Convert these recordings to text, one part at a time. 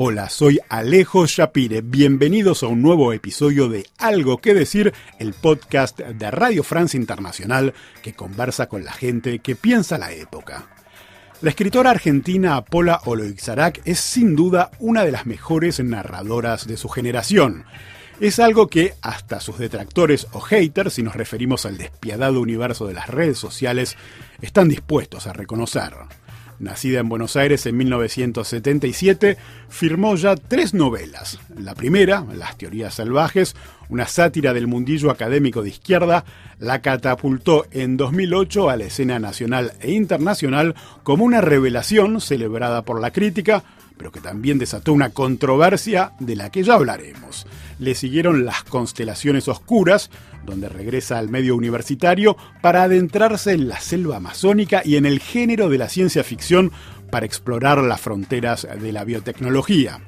Hola, soy Alejo Shapire. Bienvenidos a un nuevo episodio de Algo que decir, el podcast de Radio Francia Internacional que conversa con la gente que piensa la época. La escritora argentina Paula Oloixarac es sin duda una de las mejores narradoras de su generación. Es algo que hasta sus detractores o haters, si nos referimos al despiadado universo de las redes sociales, están dispuestos a reconocer. Nacida en Buenos Aires en 1977, firmó ya tres novelas. La primera, Las teorías salvajes, una sátira del mundillo académico de izquierda, la catapultó en 2008 a la escena nacional e internacional como una revelación celebrada por la crítica, pero que también desató una controversia de la que ya hablaremos. Le siguieron Las constelaciones oscuras, donde regresa al medio universitario para adentrarse en la selva amazónica y en el género de la ciencia ficción para explorar las fronteras de la biotecnología.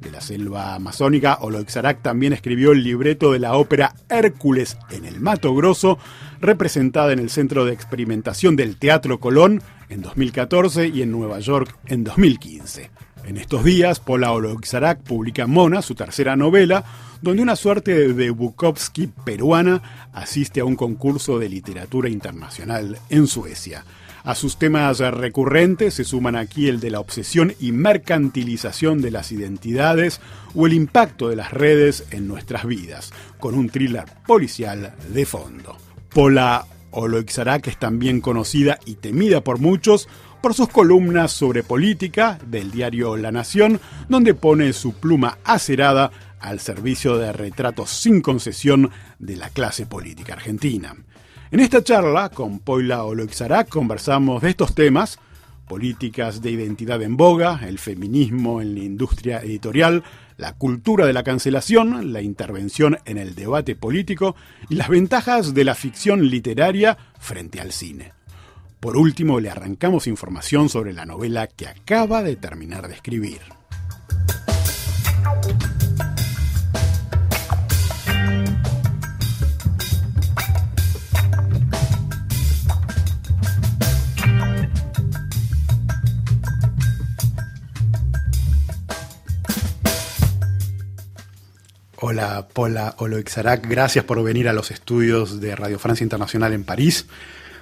De la selva amazónica, Oloixarac también escribió el libreto de la ópera Hércules en el Mato Grosso, representada en el Centro de Experimentación del Teatro Colón en 2014 y en Nueva York en 2015. En estos días, Paula Oloixarac publica Mona, su tercera novela, donde una suerte de Bukowski peruana asiste a un concurso de literatura internacional en Suecia. A sus temas recurrentes se suman aquí el de la obsesión y mercantilización de las identidades o el impacto de las redes en nuestras vidas, con un thriller policial de fondo. Paula Oloixarac es también conocida y temida por muchos por sus columnas sobre política del diario La Nación, donde pone su pluma acerada al servicio de retratos sin concesión de la clase política argentina. En esta charla con Poila Oloixarac conversamos de estos temas, políticas de identidad en boga, el feminismo en la industria editorial, la cultura de la cancelación, la intervención en el debate político y las ventajas de la ficción literaria frente al cine. Por último, le arrancamos información sobre la novela que acaba de terminar de escribir. Hola, Paula Oloixarac, gracias por venir a los estudios de Radio Francia Internacional en París.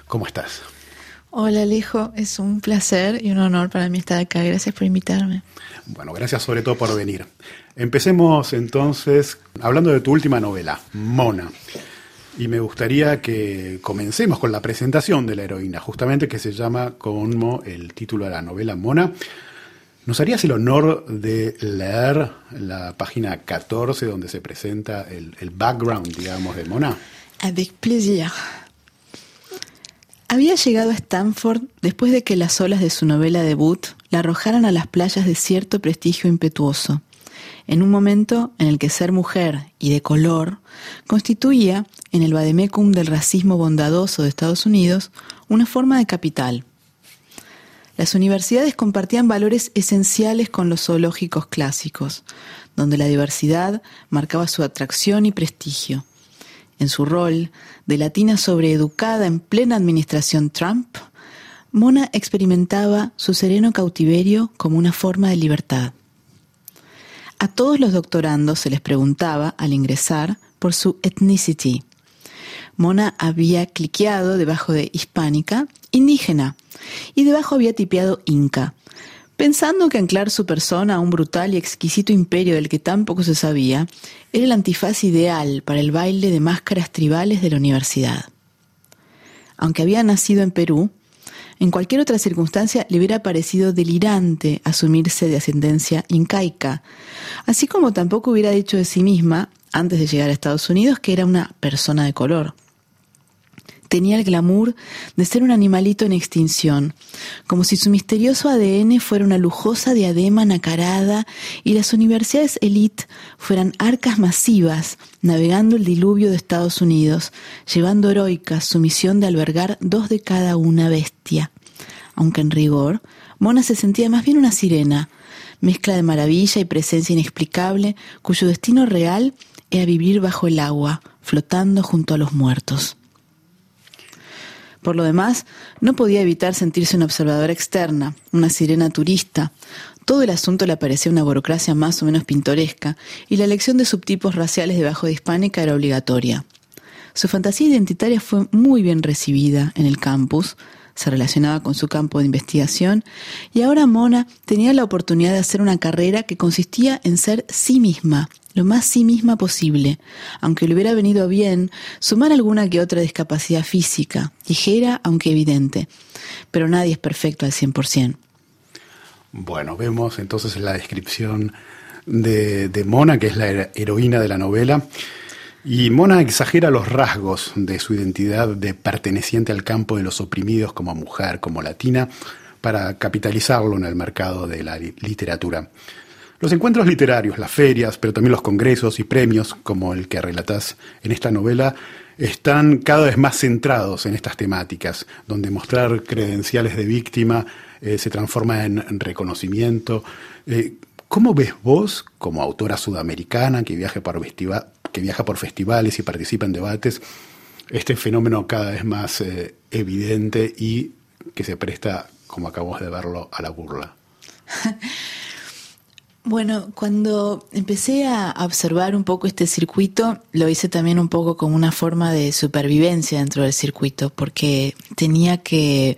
¿Cómo estás? Hola Alejo, es un placer y un honor para mí estar acá. Gracias por invitarme. Bueno, gracias sobre todo por venir. Empecemos entonces hablando de tu última novela, Mona. Y me gustaría que comencemos con la presentación de la heroína, justamente que se llama como el título de la novela Mona. ¿Nos harías el honor de leer la página 14 donde se presenta el, el background, digamos, de Mona? Avec plaisir. Había llegado a Stanford después de que las olas de su novela debut la arrojaran a las playas de cierto prestigio impetuoso, en un momento en el que ser mujer y de color constituía, en el vademecum del racismo bondadoso de Estados Unidos, una forma de capital. Las universidades compartían valores esenciales con los zoológicos clásicos, donde la diversidad marcaba su atracción y prestigio en su rol de latina sobreeducada en plena administración Trump, Mona experimentaba su sereno cautiverio como una forma de libertad. A todos los doctorandos se les preguntaba al ingresar por su ethnicity. Mona había cliqueado debajo de hispánica, indígena, y debajo había tipeado inca, pensando que anclar su persona a un brutal y exquisito imperio del que tan poco se sabía era el antifaz ideal para el baile de máscaras tribales de la universidad. Aunque había nacido en Perú, en cualquier otra circunstancia le hubiera parecido delirante asumirse de ascendencia incaica, así como tampoco hubiera dicho de sí misma, antes de llegar a Estados Unidos, que era una persona de color tenía el glamour de ser un animalito en extinción, como si su misterioso ADN fuera una lujosa diadema nacarada y las universidades elite fueran arcas masivas navegando el diluvio de Estados Unidos, llevando heroica su misión de albergar dos de cada una bestia. Aunque en rigor, Mona se sentía más bien una sirena, mezcla de maravilla y presencia inexplicable, cuyo destino real era vivir bajo el agua, flotando junto a los muertos. Por lo demás, no podía evitar sentirse una observadora externa, una sirena turista, Todo el asunto le parecía una burocracia más o menos pintoresca y la elección de subtipos raciales debajo de hispánica era obligatoria. Su fantasía identitaria fue muy bien recibida en el campus, se relacionaba con su campo de investigación y ahora Mona tenía la oportunidad de hacer una carrera que consistía en ser sí misma, lo más sí misma posible, aunque le hubiera venido bien sumar alguna que otra discapacidad física, ligera aunque evidente, pero nadie es perfecto al 100%. Bueno, vemos entonces la descripción de, de Mona, que es la heroína de la novela, y Mona exagera los rasgos de su identidad de perteneciente al campo de los oprimidos como mujer, como latina, para capitalizarlo en el mercado de la literatura. Los encuentros literarios, las ferias, pero también los congresos y premios, como el que relatás en esta novela, están cada vez más centrados en estas temáticas, donde mostrar credenciales de víctima eh, se transforma en reconocimiento. Eh, ¿Cómo ves vos, como autora sudamericana que viaja por festivales y participa en debates, este fenómeno cada vez más eh, evidente y que se presta, como acabamos de verlo, a la burla. Bueno, cuando empecé a observar un poco este circuito, lo hice también un poco como una forma de supervivencia dentro del circuito, porque tenía que,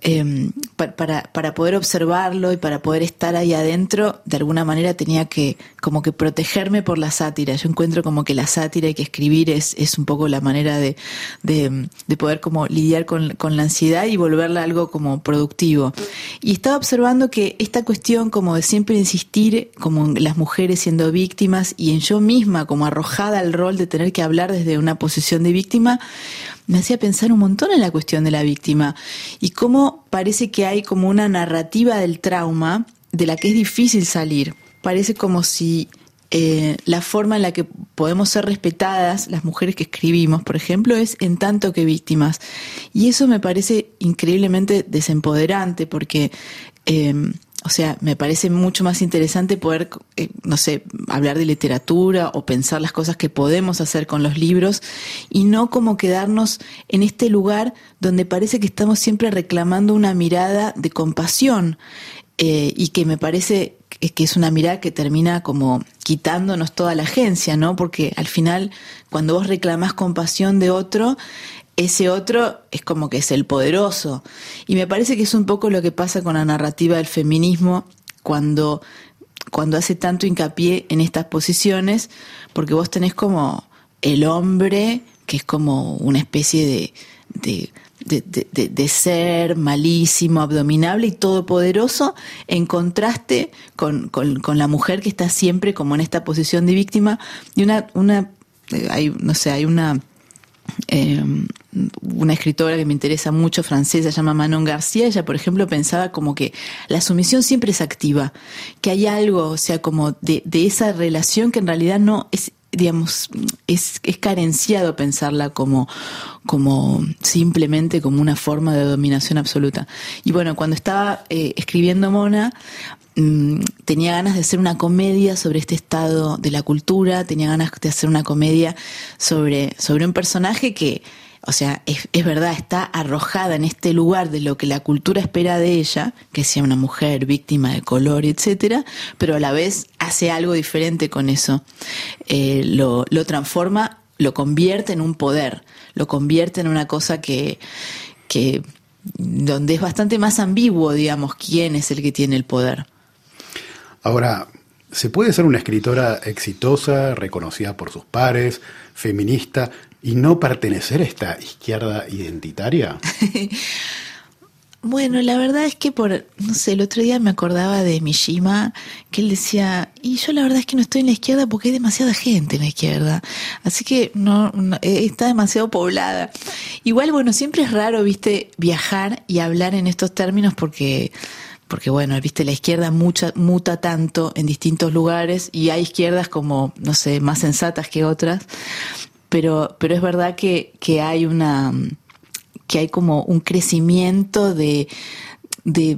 em, para, para poder observarlo y para poder estar ahí adentro, de alguna manera tenía que como que protegerme por la sátira. Yo encuentro como que la sátira y que escribir es, es un poco la manera de, de, de poder como lidiar con, con la ansiedad y volverla algo como productivo. Y estaba observando que esta cuestión como de siempre insistir como en las mujeres siendo víctimas y en yo misma como arrojada al rol de tener que hablar desde una posición de víctima, me hacía pensar un montón en la cuestión de la víctima y cómo parece que hay como una narrativa del trauma de la que es difícil salir. Parece como si eh, la forma en la que podemos ser respetadas las mujeres que escribimos, por ejemplo, es en tanto que víctimas. Y eso me parece increíblemente desempoderante porque eh, o sea, me parece mucho más interesante poder, eh, no sé, hablar de literatura o pensar las cosas que podemos hacer con los libros y no como quedarnos en este lugar donde parece que estamos siempre reclamando una mirada de compasión eh, y que me parece que es una mirada que termina como quitándonos toda la agencia, ¿no? Porque al final, cuando vos reclamás compasión de otro, ese otro es como que es el poderoso. Y me parece que es un poco lo que pasa con la narrativa del feminismo cuando, cuando hace tanto hincapié en estas posiciones, porque vos tenés como el hombre, que es como una especie de, de, de, ser malísimo, abdominable y todopoderoso, en contraste con, con, con, la mujer que está siempre como en esta posición de víctima. Y una, una eh, hay, no sé, hay una eh, una escritora que me interesa mucho, francesa, se llama Manon García, ella, por ejemplo, pensaba como que la sumisión siempre es activa, que hay algo, o sea, como de, de esa relación que en realidad no es digamos, es, es carenciado pensarla como, como simplemente como una forma de dominación absoluta. Y bueno, cuando estaba eh, escribiendo Mona, Mm, tenía ganas de hacer una comedia sobre este estado de la cultura, tenía ganas de hacer una comedia sobre, sobre un personaje que, o sea, es, es, verdad, está arrojada en este lugar de lo que la cultura espera de ella, que sea una mujer víctima de color, etcétera, pero a la vez hace algo diferente con eso. Eh, lo, lo transforma, lo convierte en un poder, lo convierte en una cosa que, que donde es bastante más ambiguo, digamos, quién es el que tiene el poder. Ahora, ¿se puede ser una escritora exitosa, reconocida por sus pares, feminista, y no pertenecer a esta izquierda identitaria? Bueno, la verdad es que por, no sé, el otro día me acordaba de Mishima, que él decía, y yo la verdad es que no estoy en la izquierda porque hay demasiada gente en la izquierda, así que no, eh, está demasiado poblada. Igual, bueno, siempre es raro, viste, viajar y hablar en estos términos porque porque bueno, viste, la izquierda mucha, muta tanto en distintos lugares y hay izquierdas como, no sé, más sensatas que otras, pero, pero es verdad que, que hay una, que hay como un crecimiento de, de,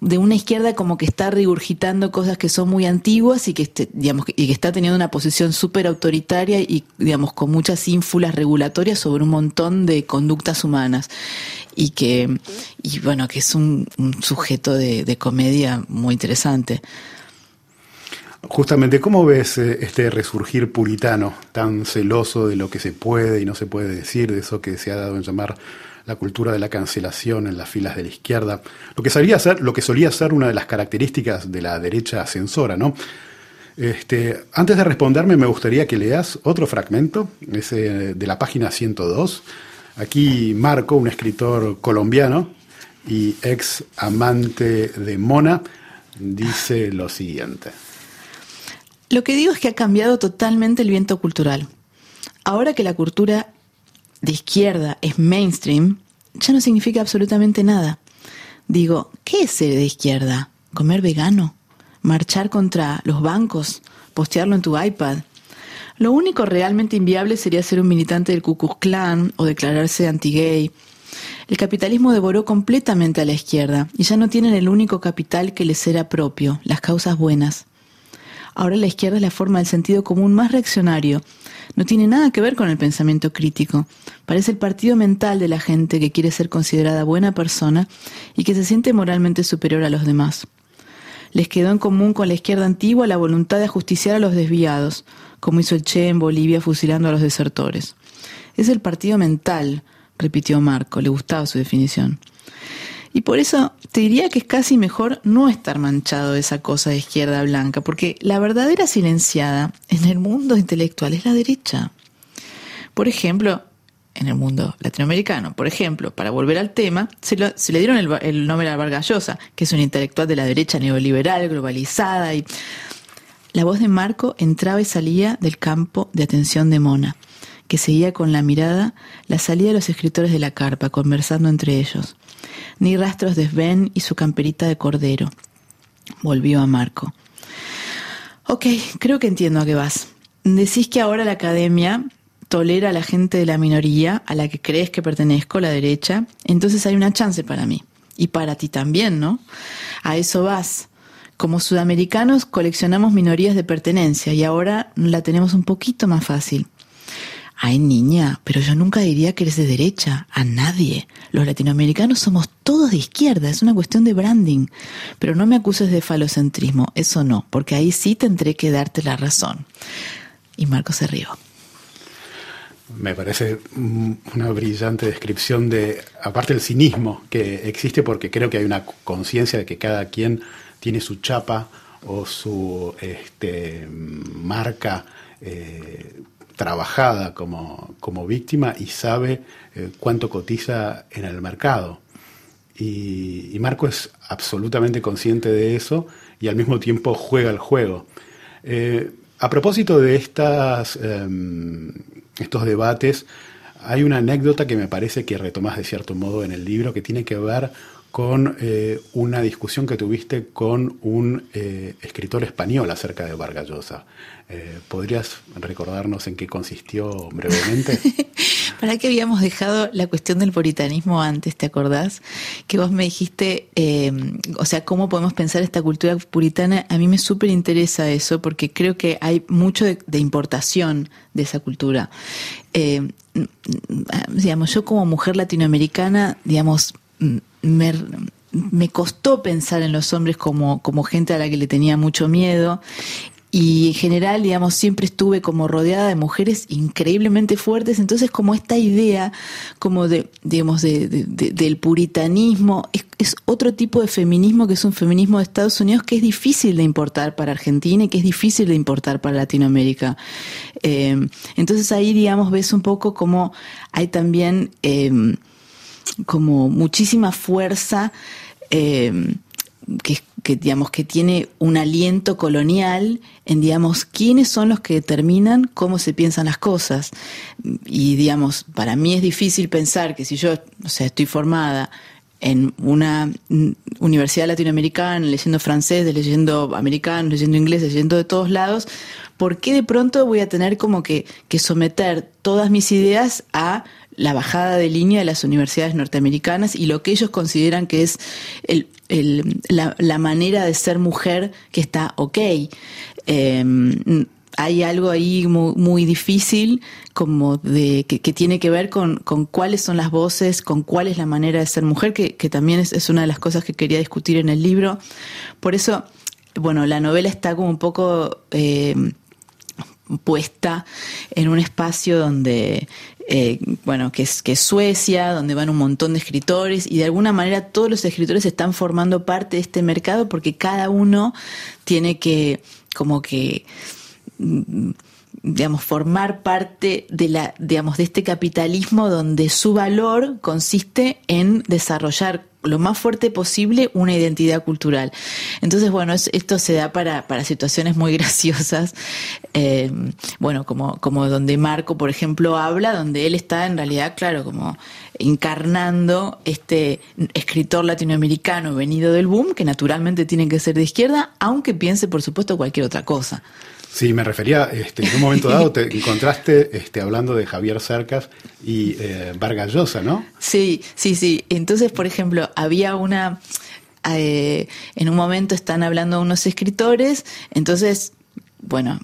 de, una izquierda como que está regurgitando cosas que son muy antiguas y que, este, digamos, y que está teniendo una posición súper autoritaria y, digamos, con muchas ínfulas regulatorias sobre un montón de conductas humanas. Y que, y bueno, que es un, sujeto de, de comedia muy interesante. Justamente, ¿cómo ves eh, este resurgir puritano, tan celoso de lo que se puede y no se puede decir, de eso que se ha dado en llamar la cultura de la cancelación en las filas de la izquierda, lo que solía ser, lo que solía ser una de las características de la derecha ascensora, ¿no? Este, antes de responderme, me gustaría que leas otro fragmento, ese de la página 102. Aquí Marco, un escritor colombiano y ex amante de Mona, dice lo siguiente. Lo que digo es que ha cambiado totalmente el viento cultural. Ahora que la cultura de izquierda es mainstream, ya no significa absolutamente nada. Digo, ¿qué es ser de izquierda? ¿Comer vegano? ¿Marchar contra los bancos? ¿Postearlo en tu iPad? Lo único realmente inviable sería ser un militante del Ku Klux Klan o declararse anti-gay. El capitalismo devoró completamente a la izquierda y ya no tienen el único capital que les era propio, las causas buenas. Ahora la izquierda es la forma del sentido común más reaccionario no tiene nada que ver con el pensamiento crítico. Parece el partido mental de la gente que quiere ser considerada buena persona y que se siente moralmente superior a los demás. Les quedó en común con la izquierda antigua la voluntad de ajusticiar a los desviados, como hizo el Che en Bolivia fusilando a los desertores. Es el partido mental, repitió Marco, le gustaba su definición. Y por eso te diría que es casi mejor no estar manchado de esa cosa de izquierda blanca, porque la verdadera silenciada en el mundo intelectual es la derecha. Por ejemplo, en el mundo latinoamericano, por ejemplo, para volver al tema, se, le dieron el, nombre a Vargallosa, que es un intelectual de la derecha neoliberal, globalizada, y la voz de Marco entraba y salía del campo de atención de Mona, que seguía con la mirada la salida de los escritores de la carpa, conversando entre ellos ni rastros de Sven y su camperita de cordero. Volvió a Marco. Ok, creo que entiendo a qué vas. Decís que ahora la academia tolera a la gente de la minoría a la que crees que pertenezco, la derecha, entonces hay una chance para mí. Y para ti también, ¿no? A eso vas. Como sudamericanos coleccionamos minorías de pertenencia y ahora la tenemos un poquito más fácil. Ay, niña, pero yo nunca diría que eres de derecha, a nadie. Los latinoamericanos somos todos de izquierda, es una cuestión de branding. Pero no me acuses de falocentrismo, eso no, porque ahí sí tendré que darte la razón. Y Marco se rió. Me parece una brillante descripción de, aparte del cinismo que existe, porque creo que hay una conciencia de que cada quien tiene su chapa o su este, marca eh, trabajada como, como víctima y sabe eh, cuánto cotiza en el mercado. Y, Marco es absolutamente consciente de eso y al mismo tiempo juega el juego. Eh, a propósito de estas, em, estos debates, hay una anécdota que me parece que retomas de cierto modo en el libro que tiene que ver con eh, una discusión que tuviste con un escritor español acerca de Vargas Llosa. Eh, ¿Podrías recordarnos en qué consistió brevemente? ¿Para qué habíamos dejado la cuestión del puritanismo antes, te acordás? Que vos me dijiste, em, o sea, cómo podemos pensar esta cultura puritana. A mí me súper interesa eso porque creo que hay mucho de, importación de esa cultura. Em, digamos, yo como mujer latinoamericana, digamos, me, costó pensar en los hombres como, como gente a la que le tenía mucho miedo y en general, digamos, siempre estuve como rodeada de mujeres increíblemente fuertes, entonces como esta idea como de, digamos, de, del puritanismo, es, otro tipo de feminismo que es un feminismo de Estados Unidos que es difícil de importar para Argentina y que es difícil de importar para Latinoamérica. Eh, entonces ahí, digamos, ves un poco como hay también eh, como muchísima fuerza eh, que, digamos, que tiene un aliento colonial en, digamos, quiénes son los que determinan cómo se piensan las cosas. Y, digamos, para mí es difícil pensar que si yo, estoy formada en una universidad latinoamericana, leyendo francés, leyendo americano, leyendo inglés, leyendo de todos lados, ¿por qué de pronto voy a tener como que, que someter todas mis ideas a la bajada de línea de las universidades norteamericanas y lo que ellos consideran que es la, manera de ser mujer que está ok. Em, hay algo ahí muy, difícil como de que, tiene que ver con, cuáles son las voces, con cuál es la manera de ser mujer, que, que también es, es, una de las cosas que quería discutir en el libro. Por eso, bueno, la novela está como un poco eh, puesta en un espacio donde eh, bueno, que es, que es Suecia, donde van un montón de escritores y de alguna manera todos los escritores están formando parte de este mercado porque cada uno tiene que como que mm, digamos, formar parte de la, digamos, de este capitalismo donde su valor consiste en desarrollar lo más fuerte posible una identidad cultural. Entonces, bueno, esto se da para, para situaciones muy graciosas, eh, bueno, como, como donde Marco, por ejemplo, habla, donde él está en realidad, claro, como encarnando este escritor latinoamericano venido del boom, que naturalmente tiene que ser de izquierda, aunque piense, por supuesto, cualquier otra cosa. Sí, me refería, este, en un momento dado te encontraste este, hablando de Javier Cercas y eh, Vargas Llosa, ¿no? Sí, sí, sí. Entonces, por ejemplo, había una... Eh, en un momento están hablando unos escritores, entonces, bueno,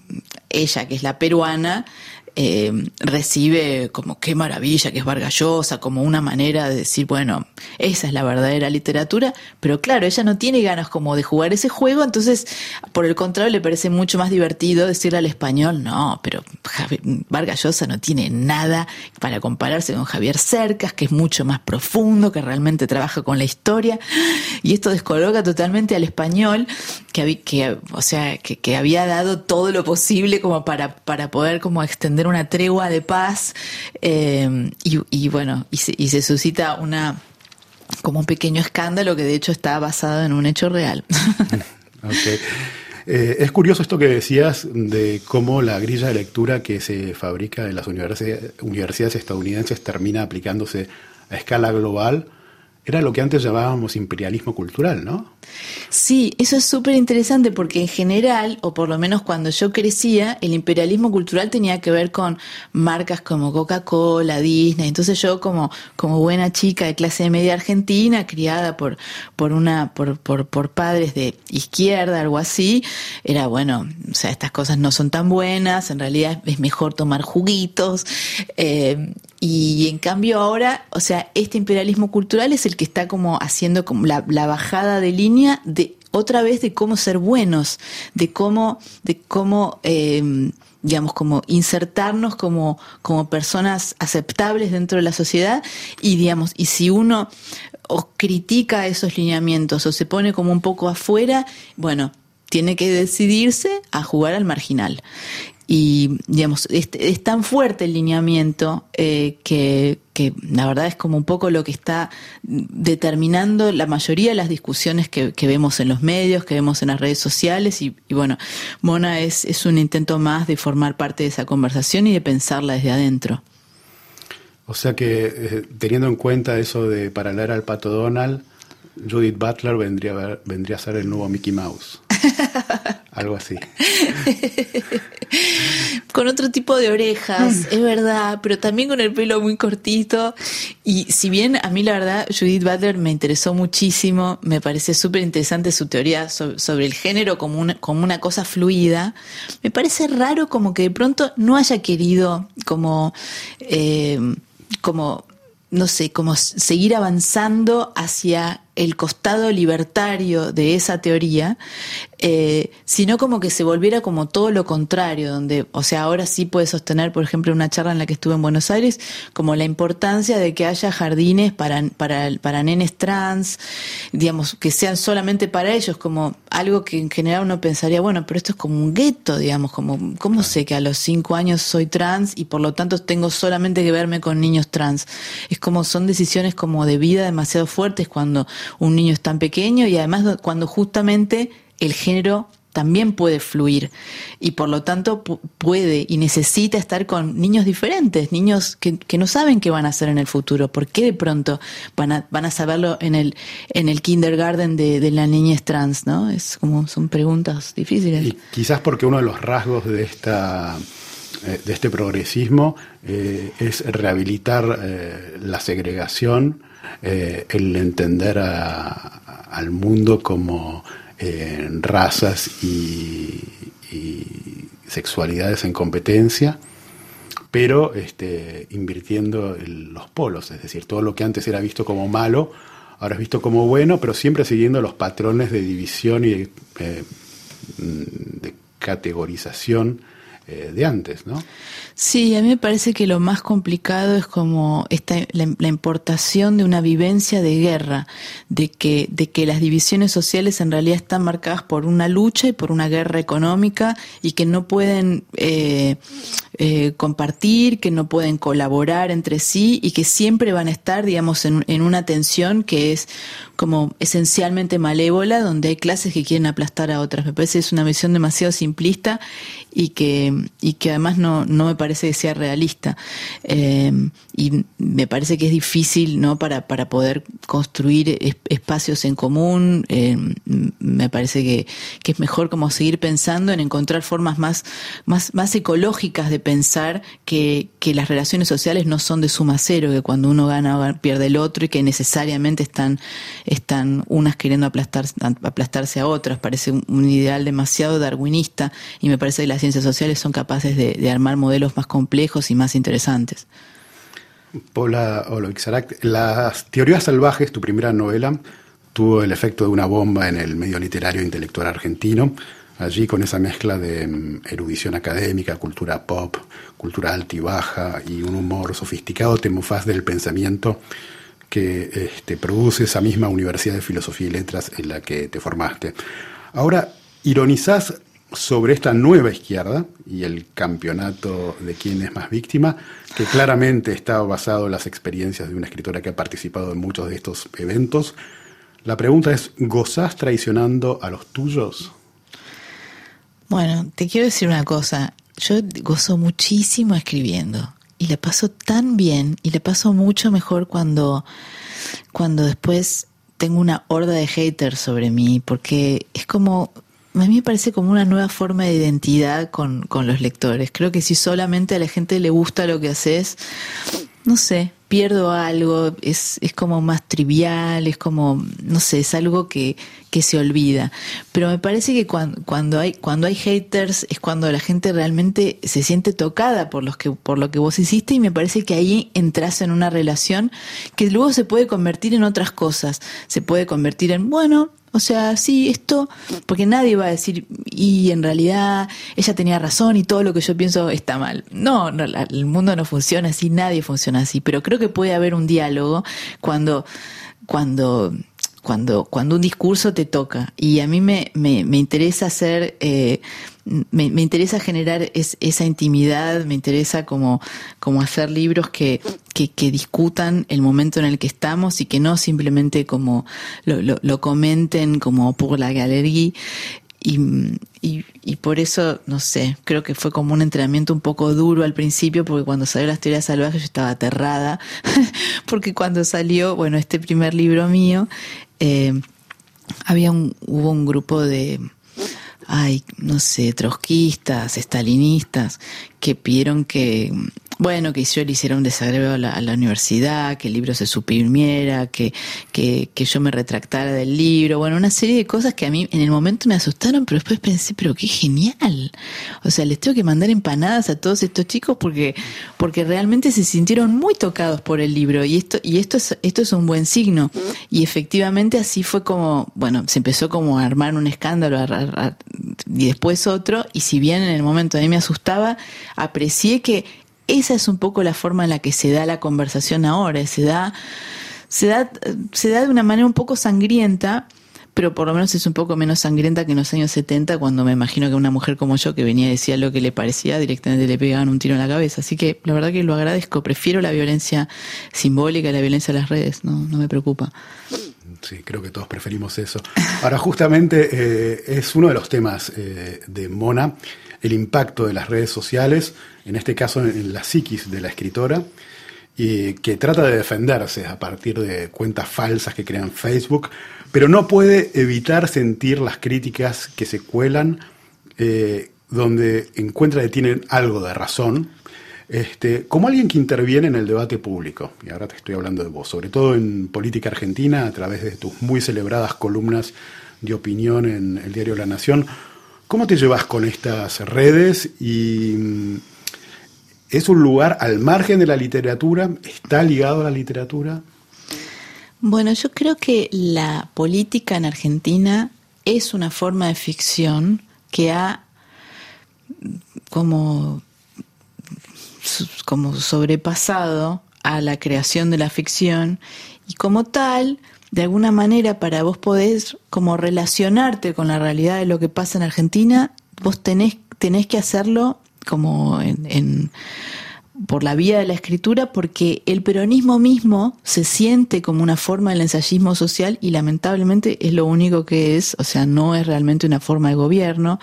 ella, que es la peruana, eh, recibe como qué maravilla que es Vargallosa, como una manera de decir, bueno, esa es la verdadera literatura, pero claro, ella no tiene ganas como de jugar ese juego, entonces, por el contrario, le parece mucho más divertido decirle al español, no, pero Vargallosa no tiene nada para compararse con Javier Cercas, que es mucho más profundo, que realmente trabaja con la historia, y esto descoloca totalmente al español, que, que o sea, que había dado todo lo posible como para, para poder como extender una tregua de paz eh, y, bueno, y se, suscita una como un pequeño escándalo que de hecho está basado en un hecho real. Eh, es curioso esto que decías de cómo la grilla de lectura que se fabrica en las universidades estadounidenses termina aplicándose a escala global era lo que antes llamábamos imperialismo cultural, ¿no? Sí, eso es súper interesante porque en general, o por lo menos cuando yo crecía, el imperialismo cultural tenía que ver con marcas como Coca-Cola, Disney. Entonces yo como, como buena chica de clase media argentina, criada por, por una, por, por, por padres de izquierda, algo así, era bueno, o sea, estas cosas no son tan buenas, en realidad es mejor tomar juguitos. Eh, y en cambio ahora, o sea, este imperialismo cultural es el que está como haciendo como la, bajada de línea de otra vez de cómo ser buenos, de cómo, de cómo, eh, digamos, como insertarnos como, como personas aceptables dentro de la sociedad y digamos, y si uno o critica esos lineamientos o se pone como un poco afuera, bueno, tiene que decidirse a jugar al marginal. Y, digamos, es, tan fuerte el lineamiento eh, que, que, la verdad es como un poco lo que está determinando la mayoría de las discusiones que, vemos en los medios, que vemos en las redes sociales. Y, bueno, Mona es, es un intento más de formar parte de esa conversación y de pensarla desde adentro. O sea que, eh, teniendo en cuenta eso de para leer al pato Donald, Judith Butler vendría a, vendría a ser el nuevo Mickey Mouse. Algo así. con otro tipo de orejas, mm. es verdad, pero también con el pelo muy cortito. Y si bien a mí la verdad Judith Butler me interesó muchísimo, me parece súper interesante su teoría sobre, el género como una, como una cosa fluida, me parece raro como que de pronto no haya querido como... Eh, como no sé, como seguir avanzando hacia el costado libertario de esa teoría, eh, sino como que se volviera como todo lo contrario, donde, o sea, ahora sí puede sostener, por ejemplo, una charla en la que estuve en Buenos Aires, como la importancia de que haya jardines para, para, para nenes trans, digamos, que sean solamente para ellos, como algo que en general uno pensaría, bueno, pero esto es como un gueto, digamos, como, ¿cómo sé que a los cinco años soy trans y por lo tanto tengo solamente que verme con niños trans? Es como, son decisiones como de vida demasiado fuertes cuando un niño es tan pequeño y además cuando justamente el género también puede fluir y por lo tanto puede y necesita estar con niños diferentes, niños que, no saben qué van a hacer en el futuro, por qué de pronto van a, van a saberlo en el, en el kindergarten de, de la niñez trans, ¿no? Es como son preguntas difíciles. Y quizás porque uno de los rasgos de esta eh, de este progresismo eh, es rehabilitar eh, la segregación, el entender al mundo como razas y, sexualidades en competencia, pero este, invirtiendo los polos, es decir, todo lo que antes era visto como malo, ahora es visto como bueno, pero siempre siguiendo los patrones de división y de, de categorización eh, de antes, ¿no? Sí, a mí me parece que lo más complicado es como esta, la, importación de una vivencia de guerra, de que, de que las divisiones sociales en realidad están marcadas por una lucha y por una guerra económica y que no pueden eh, eh, compartir, que no pueden colaborar entre sí y que siempre van a estar, digamos, en, en una tensión que es como esencialmente malévola, donde hay clases que quieren aplastar a otras. Me parece que es una visión demasiado simplista y que, y que además no, no me parece que sea realista. Eh, y me parece que es difícil ¿no? para, para poder construir espacios en común. Eh, me parece que, que, es mejor como seguir pensando en encontrar formas más, más, más ecológicas de pensar que, que las relaciones sociales no son de suma cero, que cuando uno gana pierde el otro y que necesariamente están, están unas queriendo aplastar, aplastarse a otras. Parece un ideal demasiado darwinista y me parece que las ciencias sociales son capaces de, de armar modelos más complejos y más interesantes. Paula Oloixarac, Las teorías salvajes, tu primera novela, tuvo el efecto de una bomba en el medio literario e intelectual argentino. Allí con esa mezcla de mm, erudición académica, cultura pop, cultura alta y baja y un humor sofisticado, te mufás del pensamiento que este, produce esa misma Universidad de Filosofía y Letras en la que te formaste. Ahora, ironizás sobre esta nueva izquierda y el campeonato de quién es más víctima, que claramente está basado en las experiencias de una escritora que ha participado en muchos de estos eventos. La pregunta es, ¿gozás traicionando a los tuyos? Bueno, te quiero decir una cosa, yo gozo muchísimo escribiendo y le paso tan bien y le paso mucho mejor cuando, cuando después tengo una horda de haters sobre mí, porque es como a mí me parece como una nueva forma de identidad con, con los lectores. Creo que si solamente a la gente le gusta lo que haces, no sé, pierdo algo, es, es como más trivial, es como, no sé, es algo que, que se olvida. Pero me parece que cuando, cuando, hay, cuando hay haters es cuando la gente realmente se siente tocada por, los que, por lo que vos hiciste y me parece que ahí entras en una relación que luego se puede convertir en otras cosas. Se puede convertir en, bueno, o sea, sí, esto, porque nadie va a decir, y en realidad ella tenía razón y todo lo que yo pienso está mal. No, el mundo no funciona así, nadie funciona así, pero creo que puede haber un diálogo cuando, cuando, cuando, cuando un discurso te toca. Y a mí me, me, me interesa hacer, eh, me, me, interesa generar esa intimidad, me interesa como, como hacer libros que, que, que, discutan el momento en el que estamos y que no simplemente como lo, lo, lo comenten como por la galería. Y, y, por eso, no sé, creo que fue como un entrenamiento un poco duro al principio, porque cuando salió Las teorías salvajes yo estaba aterrada, porque cuando salió, bueno, este primer libro mío, eh, había un, hubo un grupo de, ay, no sé, trotskistas, estalinistas, que pidieron que, bueno, que yo le hiciera un desagrego a la, a la, universidad, que el libro se suprimiera, que, que, que, yo me retractara del libro, bueno, una serie de cosas que a mí en el momento me asustaron, pero después pensé, pero qué genial. O sea, les tengo que mandar empanadas a todos estos chicos porque, porque realmente se sintieron muy tocados por el libro y esto, y esto es, esto es un buen signo. Y efectivamente así fue como, bueno, se empezó como a armar un escándalo y después otro, y si bien en el momento a mí me asustaba, aprecié que esa es un poco la forma en la que se da la conversación ahora, se da, se da, se da de una manera un poco sangrienta, pero por lo menos es un poco menos sangrienta que en los años 70, cuando me imagino que una mujer como yo que venía y decía lo que le parecía, directamente le pegaban un tiro en la cabeza. Así que la verdad que lo agradezco, prefiero la violencia simbólica y la violencia de las redes, no, no me preocupa. Sí, creo que todos preferimos eso. Ahora, justamente eh, es uno de los temas eh, de Mona, el impacto de las redes sociales, en este caso en la psiquis de la escritora, y que trata de defenderse a partir de cuentas falsas que crean Facebook, pero no puede evitar sentir las críticas que se cuelan eh, donde encuentra que tienen algo de razón, este, como alguien que interviene en el debate público, y ahora te estoy hablando de vos, sobre todo en política argentina, a través de tus muy celebradas columnas de opinión en el diario La Nación, ¿cómo te llevas con estas redes y es un lugar al margen de la literatura? ¿Está ligado a la literatura? Bueno, yo creo que la política en Argentina es una forma de ficción que ha como, como sobrepasado a la creación de la ficción y como tal, de alguna manera para vos podés como relacionarte con la realidad de lo que pasa en Argentina, vos tenés, tenés que hacerlo como en por la vía de la escritura porque el peronismo mismo se siente como una forma del ensayismo social y lamentablemente es lo único que es, o sea, no es realmente una forma de gobierno,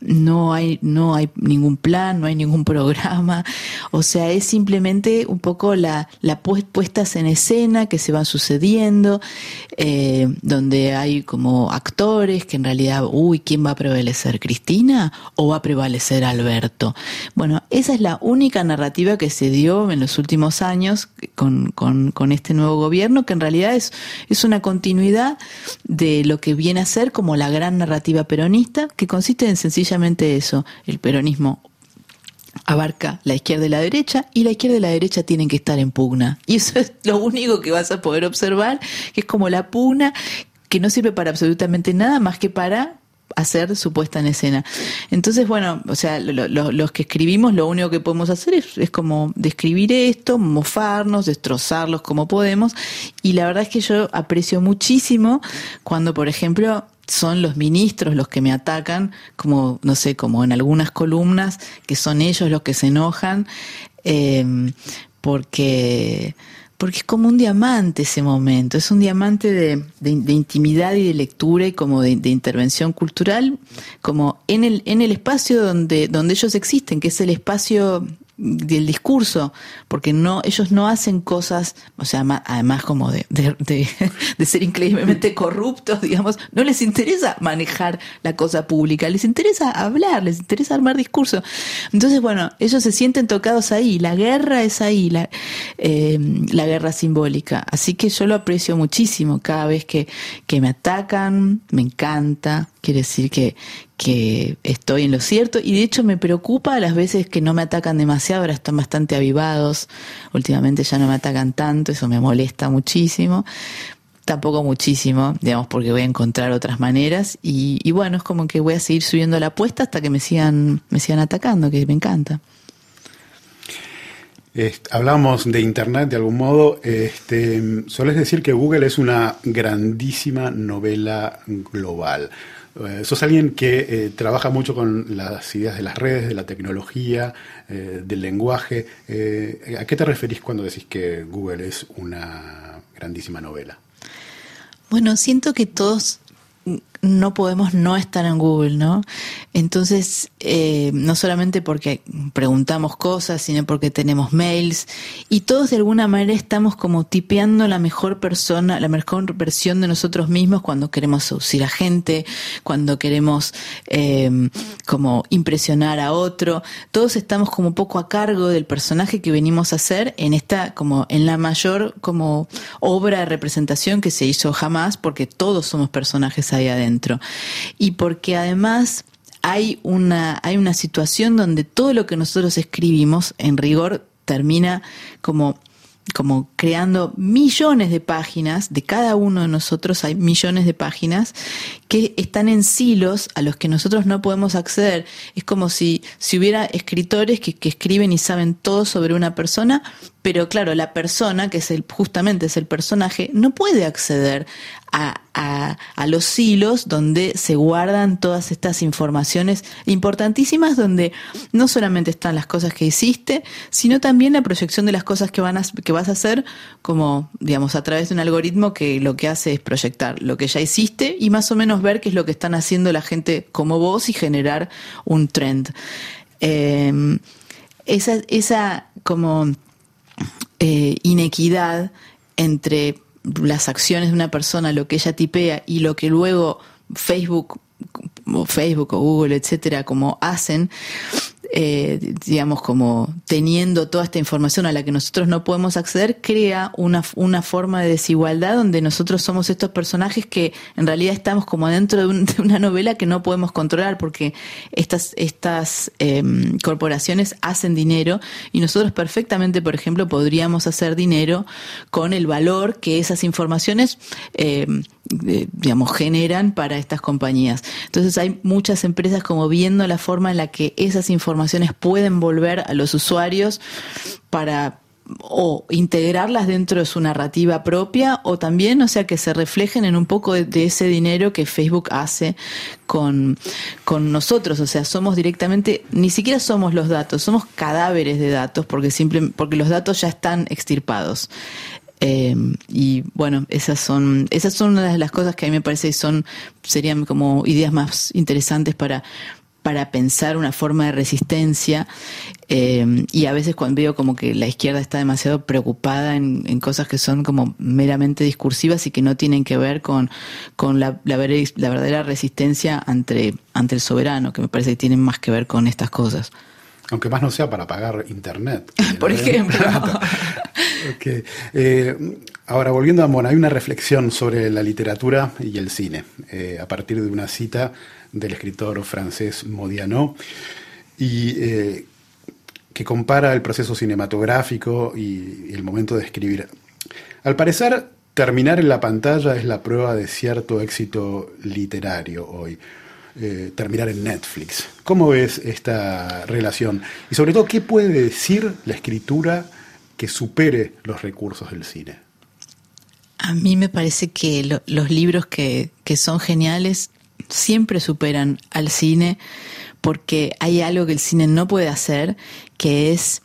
no hay, no hay ningún plan, no hay ningún programa, o sea, es simplemente un poco la, la puestas en escena que se van sucediendo, eh, donde hay como actores que en realidad, uy, ¿quién va a prevalecer? ¿Cristina o va a prevalecer Alberto? Bueno, esa es la única narrativa que se dio en los últimos años con, con, con este nuevo gobierno, que en realidad es, es una continuidad de lo que viene a ser como la gran narrativa peronista, que consiste en sencillamente eso, el peronismo abarca la izquierda y la derecha y la izquierda y la derecha tienen que estar en pugna. Y eso es lo único que vas a poder observar, que es como la pugna que no sirve para absolutamente nada más que para hacer su puesta en escena. Entonces, bueno, o sea, los que escribimos lo único que podemos hacer es, es, como describir esto, mofarnos, destrozarlos como podemos. Y la verdad es que yo aprecio muchísimo cuando, por ejemplo, son los ministros los que me atacan, como, no sé, como en algunas columnas, que son ellos los que se enojan, eh, porque, porque es como un diamante ese momento, es un diamante de, de, intimidad y de lectura y como de, de, intervención cultural, como en el, en el espacio donde, donde ellos existen, que es el espacio del discurso, porque no, ellos no hacen cosas, o sea, además como de, de, de, ser increíblemente corruptos, digamos, no les interesa manejar la cosa pública, les interesa hablar, les interesa armar discurso. Entonces, bueno, ellos se sienten tocados ahí, la guerra es ahí, la, eh, la guerra simbólica. Así que yo lo aprecio muchísimo cada vez que, que me atacan, me encanta, quiere decir que, que estoy en lo cierto y de hecho me preocupa las veces que no me atacan demasiado, ahora están bastante avivados, últimamente ya no me atacan tanto, eso me molesta muchísimo, tampoco muchísimo, digamos, porque voy a encontrar otras maneras y, bueno, es como que voy a seguir subiendo la apuesta hasta que me sigan, me sigan atacando, que me encanta. hablamos de Internet de algún modo. Este, sueles decir que Google es una grandísima novela global. Eh, sos alguien que eh, trabaja mucho con las ideas de las redes, de la tecnología, eh, del lenguaje. ¿A qué te referís cuando decís que Google es una grandísima novela? Bueno, siento que todos no podemos no estar en Google, ¿no? Entonces, eh, no solamente porque preguntamos cosas, sino porque tenemos mails y todos de alguna manera estamos como tipeando la mejor persona, la mejor versión de nosotros mismos cuando queremos seducir a gente, cuando queremos eh, como impresionar a otro. Todos estamos como poco a cargo del personaje que venimos a hacer en esta, como en la mayor como obra de representación que se hizo jamás, porque todos somos personajes ahí adentro. Y porque además hay una, hay una situación donde todo lo que nosotros escribimos, en rigor, termina como como creando millones de páginas, de cada uno de nosotros hay millones de páginas que están en silos a los que nosotros no podemos acceder. Es como si, si hubiera escritores que, que escriben y saben todo sobre una persona, pero claro, la persona, que es el, justamente es el personaje, no puede acceder a, a, los hilos donde se guardan todas estas informaciones importantísimas, donde no solamente están las cosas que hiciste, sino también la proyección de las cosas que, van a, que vas a hacer, como, digamos, a través de un algoritmo que lo que hace es proyectar lo que ya hiciste y más o menos ver qué es lo que están haciendo la gente como vos y generar un trend. Eh, esa, esa como eh, inequidad entre las acciones de una persona, lo que ella tipea y lo que luego Facebook Facebook o Google, etcétera, como hacen, eh, digamos, como teniendo toda esta información a la que nosotros no podemos acceder, crea una, una forma de desigualdad donde nosotros somos estos personajes que en realidad estamos como dentro de, una novela que no podemos controlar porque estas, estas em, corporaciones hacen dinero y nosotros perfectamente, por ejemplo, podríamos hacer dinero con el valor que esas informaciones eh, digamos, generan para estas compañías. Entonces hay muchas empresas como viendo la forma en la que esas informaciones pueden volver a los usuarios para o integrarlas dentro de su narrativa propia o también, o sea, que se reflejen en un poco de, ese dinero que Facebook hace con, con, nosotros. O sea, somos directamente, ni siquiera somos los datos, somos cadáveres de datos porque, simple, porque los datos ya están extirpados. Eh, y bueno, esas son, esas son una de las cosas que a mí me parece son, serían como ideas más interesantes para, para pensar una forma de resistencia eh, y a veces cuando veo como que la izquierda está demasiado preocupada en, cosas que son como meramente discursivas y que no tienen que ver con, con la, la, verdadera resistencia ante, ante el soberano, que me parece que tienen más que ver con estas cosas. Aunque más no sea para pagar internet. Por ejemplo. Eh, ahora, volviendo a Mona, hay una reflexión sobre la literatura y el cine, eh, a partir de una cita del escritor francés Modiano, y eh, que compara el proceso cinematográfico y, el momento de escribir. Al parecer, terminar en la pantalla es la prueba de cierto éxito literario hoy. Eh, terminar en Netflix. ¿Cómo ves esta relación? Y sobre todo, ¿qué puede decir la escritura que supere los recursos del cine? A mí me parece que los libros que, que son geniales siempre superan al cine porque hay algo que el cine no puede hacer, que es,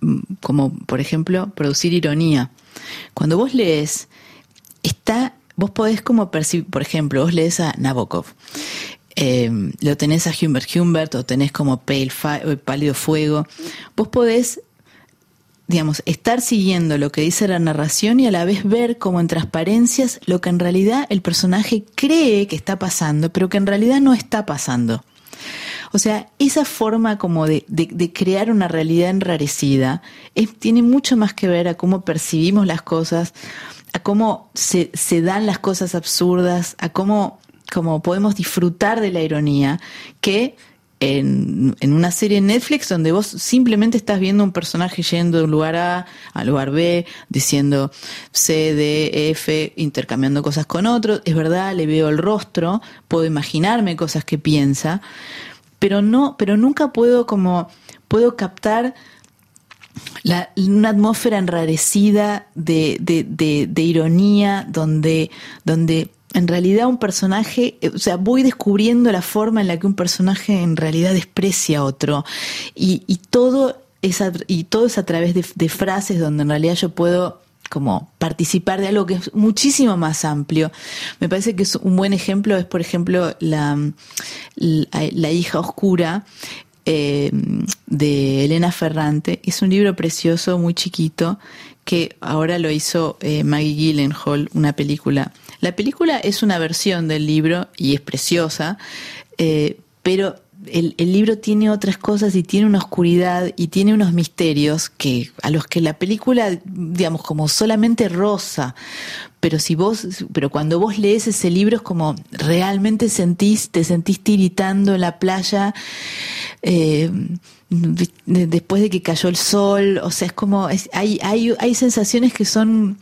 mm, como por ejemplo, producir ironía. Cuando vos lees, está, vos podés como percibir, por ejemplo, vos lees a Nabokov eh, lo tenés a Humbert Humbert o tenés como Pale eh, Pálido Fuego, vos podés, digamos, estar siguiendo lo que dice la narración y a la vez ver como en transparencias lo que en realidad el personaje cree que está pasando, pero que en realidad no está pasando. O sea, esa forma como de, crear una realidad enrarecida tiene mucho más que ver a cómo percibimos las cosas, a cómo se, se dan las cosas absurdas, a cómo como podemos disfrutar de la ironía que en, una serie en Netflix donde vos simplemente estás viendo un personaje yendo de un lugar A al lugar B, diciendo C, D, F, intercambiando cosas con otros. Es verdad, le veo el rostro, puedo imaginarme cosas que piensa, pero no, pero nunca puedo como, puedo captar una atmósfera enrarecida de, de, de, de ironía donde, donde en realidad un personaje, eh, o sea, voy descubriendo la forma en la que un personaje en realidad desprecia a otro y, todo, es a, y todo es a través de, frases donde en realidad yo puedo como participar de algo que es muchísimo más amplio. Me parece que es un buen ejemplo, es por ejemplo la, la, hija oscura eh, de Elena Ferrante. Es un libro precioso, muy chiquito, que ahora lo hizo eh, Maggie Gyllenhaal, una película la película es una versión del libro y es preciosa, eh, pero el, libro tiene otras cosas y tiene una oscuridad y tiene unos misterios que a los que la película, digamos, como solamente rosa. Pero si vos, pero cuando vos lees ese libro es como realmente sentís, te sentís tiritando en la playa. Eh, después de que cayó el sol, o sea, es como, hay, hay, hay sensaciones que son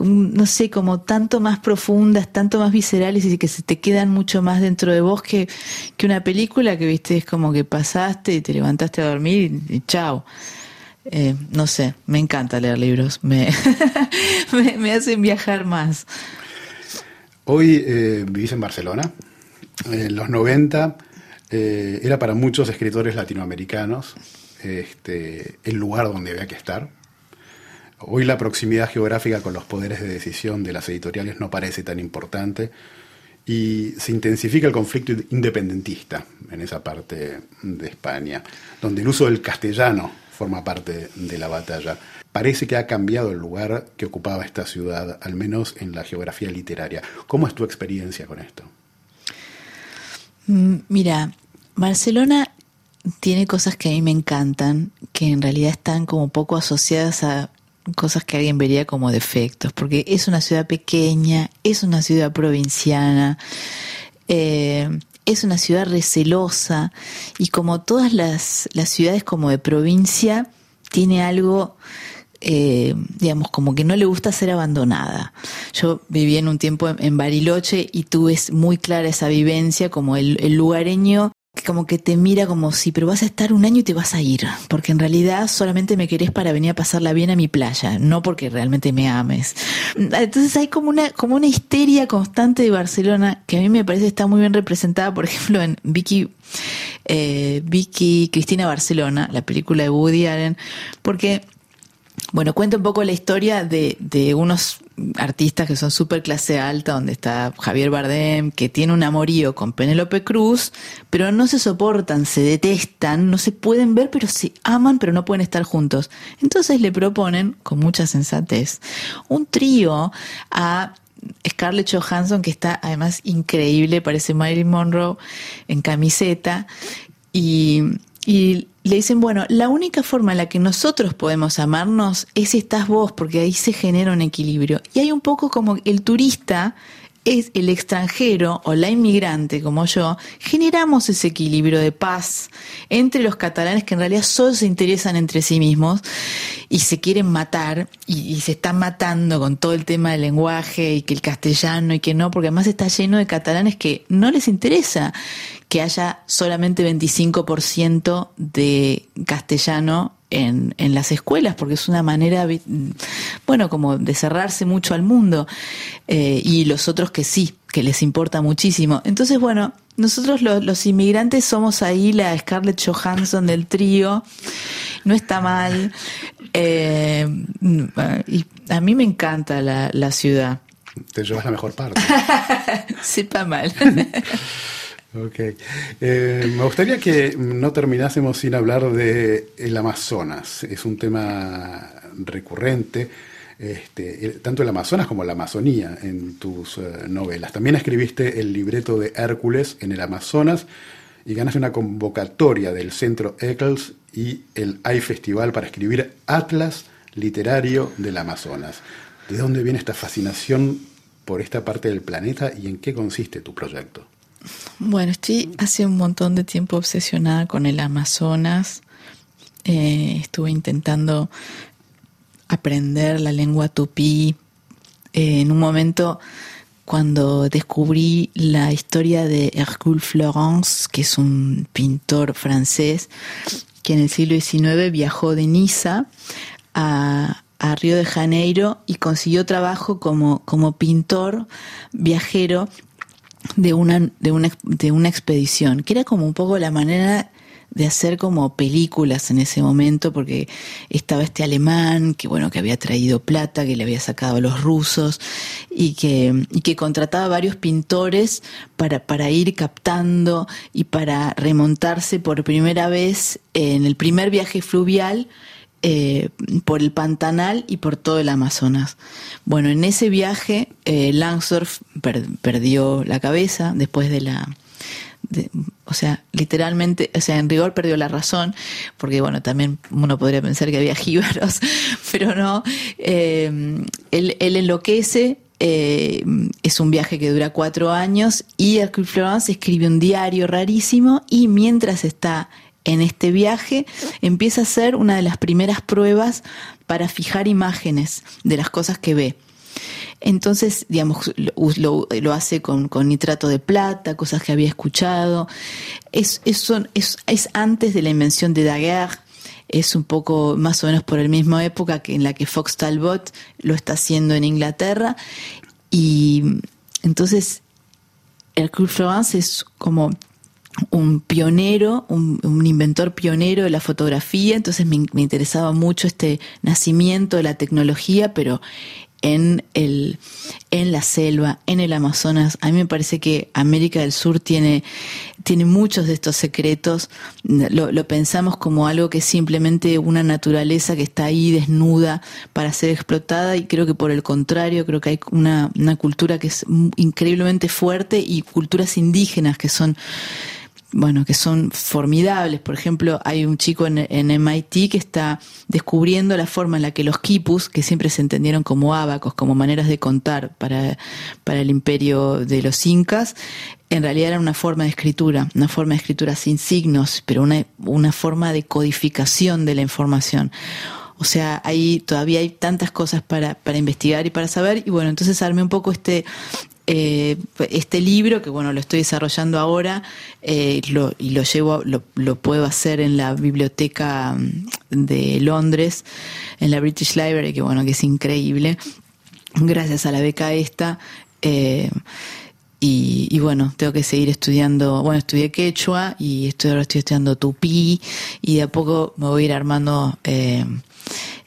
no sé, como tanto más profundas, tanto más viscerales y que se te quedan mucho más dentro de vos que, que una película que viste es como que pasaste y te levantaste a dormir y, chao. Eh, no sé, me encanta leer libros, me, me, hacen viajar más. Hoy eh, vivís en Barcelona. En los 90 eh, era para muchos escritores latinoamericanos este, el lugar donde había que estar Hoy la proximidad geográfica con los poderes de decisión de las editoriales no parece tan importante y se intensifica el conflicto independentista en esa parte de España, donde el uso del castellano forma parte de la batalla. Parece que ha cambiado el lugar que ocupaba esta ciudad, al menos en la geografía literaria. ¿Cómo es tu experiencia con esto? Mm, mira, Barcelona tiene cosas que a mí me encantan, que en realidad están como poco asociadas a cosas que alguien vería como defectos, porque es una ciudad pequeña, es una ciudad provinciana, eh, es una ciudad recelosa y como todas las, las ciudades como de provincia, tiene algo eh, digamos, como que no le gusta ser abandonada. Yo viví en un tiempo en, Bariloche y tuve muy clara esa vivencia, como el, el lugareño como que te mira como si, pero vas a estar un año y te vas a ir, porque en realidad solamente me querés para venir a pasarla bien a mi playa, no porque realmente me ames. Entonces hay como una, como una histeria constante de Barcelona que a mí me parece está muy bien representada, por ejemplo, en Vicky, eh, Vicky Cristina Barcelona, la película de Woody Allen, porque bueno, cuenta un poco la historia de, de unos artistas que son súper clase alta, donde está Javier Bardem, que tiene un amorío con Penélope Cruz, pero no se soportan, se detestan, no se pueden ver, pero se aman, pero no pueden estar juntos. Entonces le proponen, con mucha sensatez, un trío a Scarlett Johansson, que está además increíble, parece Marilyn Monroe en camiseta, y, y le dicen, bueno, la única forma en la que nosotros podemos amarnos es estás vos, porque ahí se genera un equilibrio. Y hay un poco como el turista es el extranjero o la inmigrante como yo, generamos ese equilibrio de paz entre los catalanes que en realidad solo se interesan entre sí mismos y se quieren matar y, se están matando con todo el tema del lenguaje y que el castellano y que no, porque además está lleno de catalanes que no les interesa que haya solamente 25% de castellano en, en, las escuelas, porque es una manera, bueno, como de cerrarse mucho al mundo, eh, y los otros que sí, que les importa muchísimo. Entonces, bueno, nosotros los, inmigrantes somos ahí la Scarlett Johansson del trío, no está mal, eh, y a mí me encanta la, la ciudad. Te llevas la mejor parte. Sepa mal. Ok. Eh, me gustaría que no terminásemos sin hablar de el Amazonas. Es un tema recurrente, este, tanto el Amazonas como la Amazonía en tus eh, novelas. También escribiste el libreto de Hércules en el Amazonas y ganaste una convocatoria del Centro Eccles y el AI Festival para escribir Atlas Literario del Amazonas. ¿De dónde viene esta fascinación por esta parte del planeta y en qué consiste tu proyecto? Bueno, estoy hace un montón de tiempo obsesionada con el Amazonas. Eh, estuve intentando aprender la lengua tupí. Eh, en un momento, cuando descubrí la historia de Hercule Florence, que es un pintor francés, que en el siglo XIX viajó de Niza a, a Río de Janeiro y consiguió trabajo como, como pintor viajero de una, de una, de una expedición, que era como un poco la manera de hacer como películas en ese momento, porque estaba este alemán que bueno, que había traído plata, que le había sacado a los rusos, y que, y que contrataba varios pintores para, para ir captando y para remontarse por primera vez en el primer viaje fluvial eh, por el Pantanal y por todo el Amazonas. Bueno, en ese viaje eh, Langsdorff perdió la cabeza después de la... o sea, literalmente, o sea, en rigor perdió la razón, porque bueno, también uno podría pensar que había jíbaros, pero no. Eh, él, enloquece, eh, es un viaje que dura cuatro años y Hercule Florence escribe un diario rarísimo y mientras está en este viaje empieza a hacer una de las primeras pruebas para fijar imágenes de las cosas que ve. Entonces, digamos, lo, hace con, nitrato de plata, cosas que había escuchado. Es, es, es, antes de la invención de Daguerre, es un poco más o menos por la misma época que en la que Fox Talbot lo está haciendo en Inglaterra. Y entonces, el Club Florence es como un pionero, un, inventor pionero de la fotografía, entonces me, interesaba mucho este nacimiento de la tecnología, pero en, el, en la selva, en el Amazonas. A mí me parece que América del Sur tiene, tiene muchos de estos secretos. Lo, lo pensamos como algo que es simplemente una naturaleza que está ahí desnuda para ser explotada y creo que por el contrario, creo que hay una, una cultura que es increíblemente fuerte y culturas indígenas que son bueno, que son formidables. Por ejemplo, hay un chico en, MIT que está descubriendo la forma en la que los quipus, que siempre se entendieron como abacos, como maneras de contar para, para el imperio de los incas, en realidad era una forma de escritura, una forma de escritura sin signos, pero una, una forma de codificación de la información. O sea, ahí todavía hay tantas cosas para, para investigar y para saber. Y bueno, entonces armé un poco este, eh, este libro, que bueno, lo estoy desarrollando ahora eh, lo, y lo llevo, lo, lo, puedo hacer en la biblioteca mm, de Londres, en la British Library, que bueno, que es increíble, gracias a la beca esta. Eh, y, y, bueno, tengo que seguir estudiando, bueno, estudié quechua y estoy, ahora estoy estudiando tupí y de a poco me voy a ir armando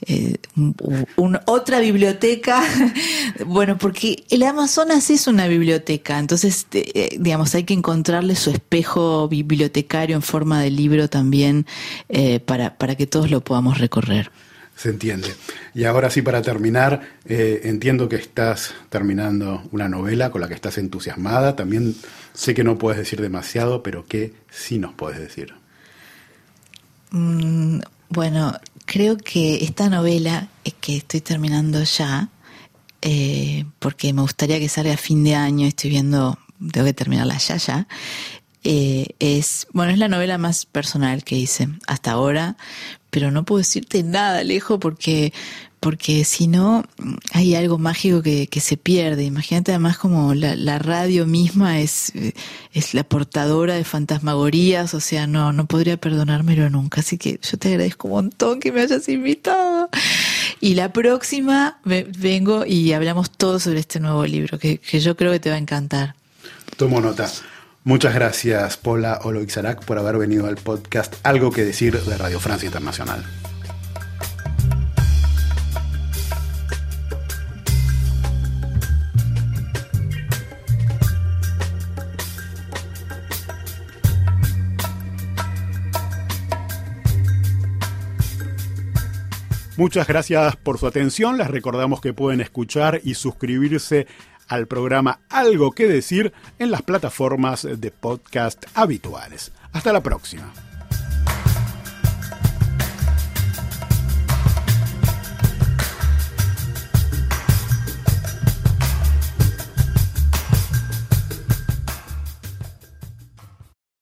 eh, eh, otra biblioteca, bueno, porque el Amazonas es una biblioteca, entonces, eh, digamos, hay que encontrarle su espejo bibliotecario en forma de libro también eh, para, para que todos lo podamos recorrer. Se entiende. Y ahora sí, para terminar, entiendo que estás terminando una novela con la que estás entusiasmada. También sé que no puedes decir demasiado, pero ¿qué sí nos puedes decir? Mm, bueno, creo que esta novela es que estoy terminando ya, eh, porque me gustaría que salga a fin de año, estoy viendo, tengo que terminarla ya ya. Eh, es, bueno, es la novela más personal que hice hasta ahora, pero no puedo decirte nada, lejos, porque porque si no hay algo mágico que, se pierde. Imagínate además como la, radio misma es, es la portadora de fantasmagorías, o sea, no, no podría perdonármelo nunca. Así que yo te agradezco un montón que me hayas invitado. Y la próxima vengo y hablamos todo sobre este nuevo libro, que, que yo creo que te va a encantar. Tomo nota. Muchas gracias, Paula Oloixarac, por haber venido al podcast Algo que decir de Radio Francia Internacional. Muchas gracias por su atención. Les recordamos que pueden escuchar y suscribirse al programa Algo que decir en las plataformas de podcast habituales. Hasta la próxima.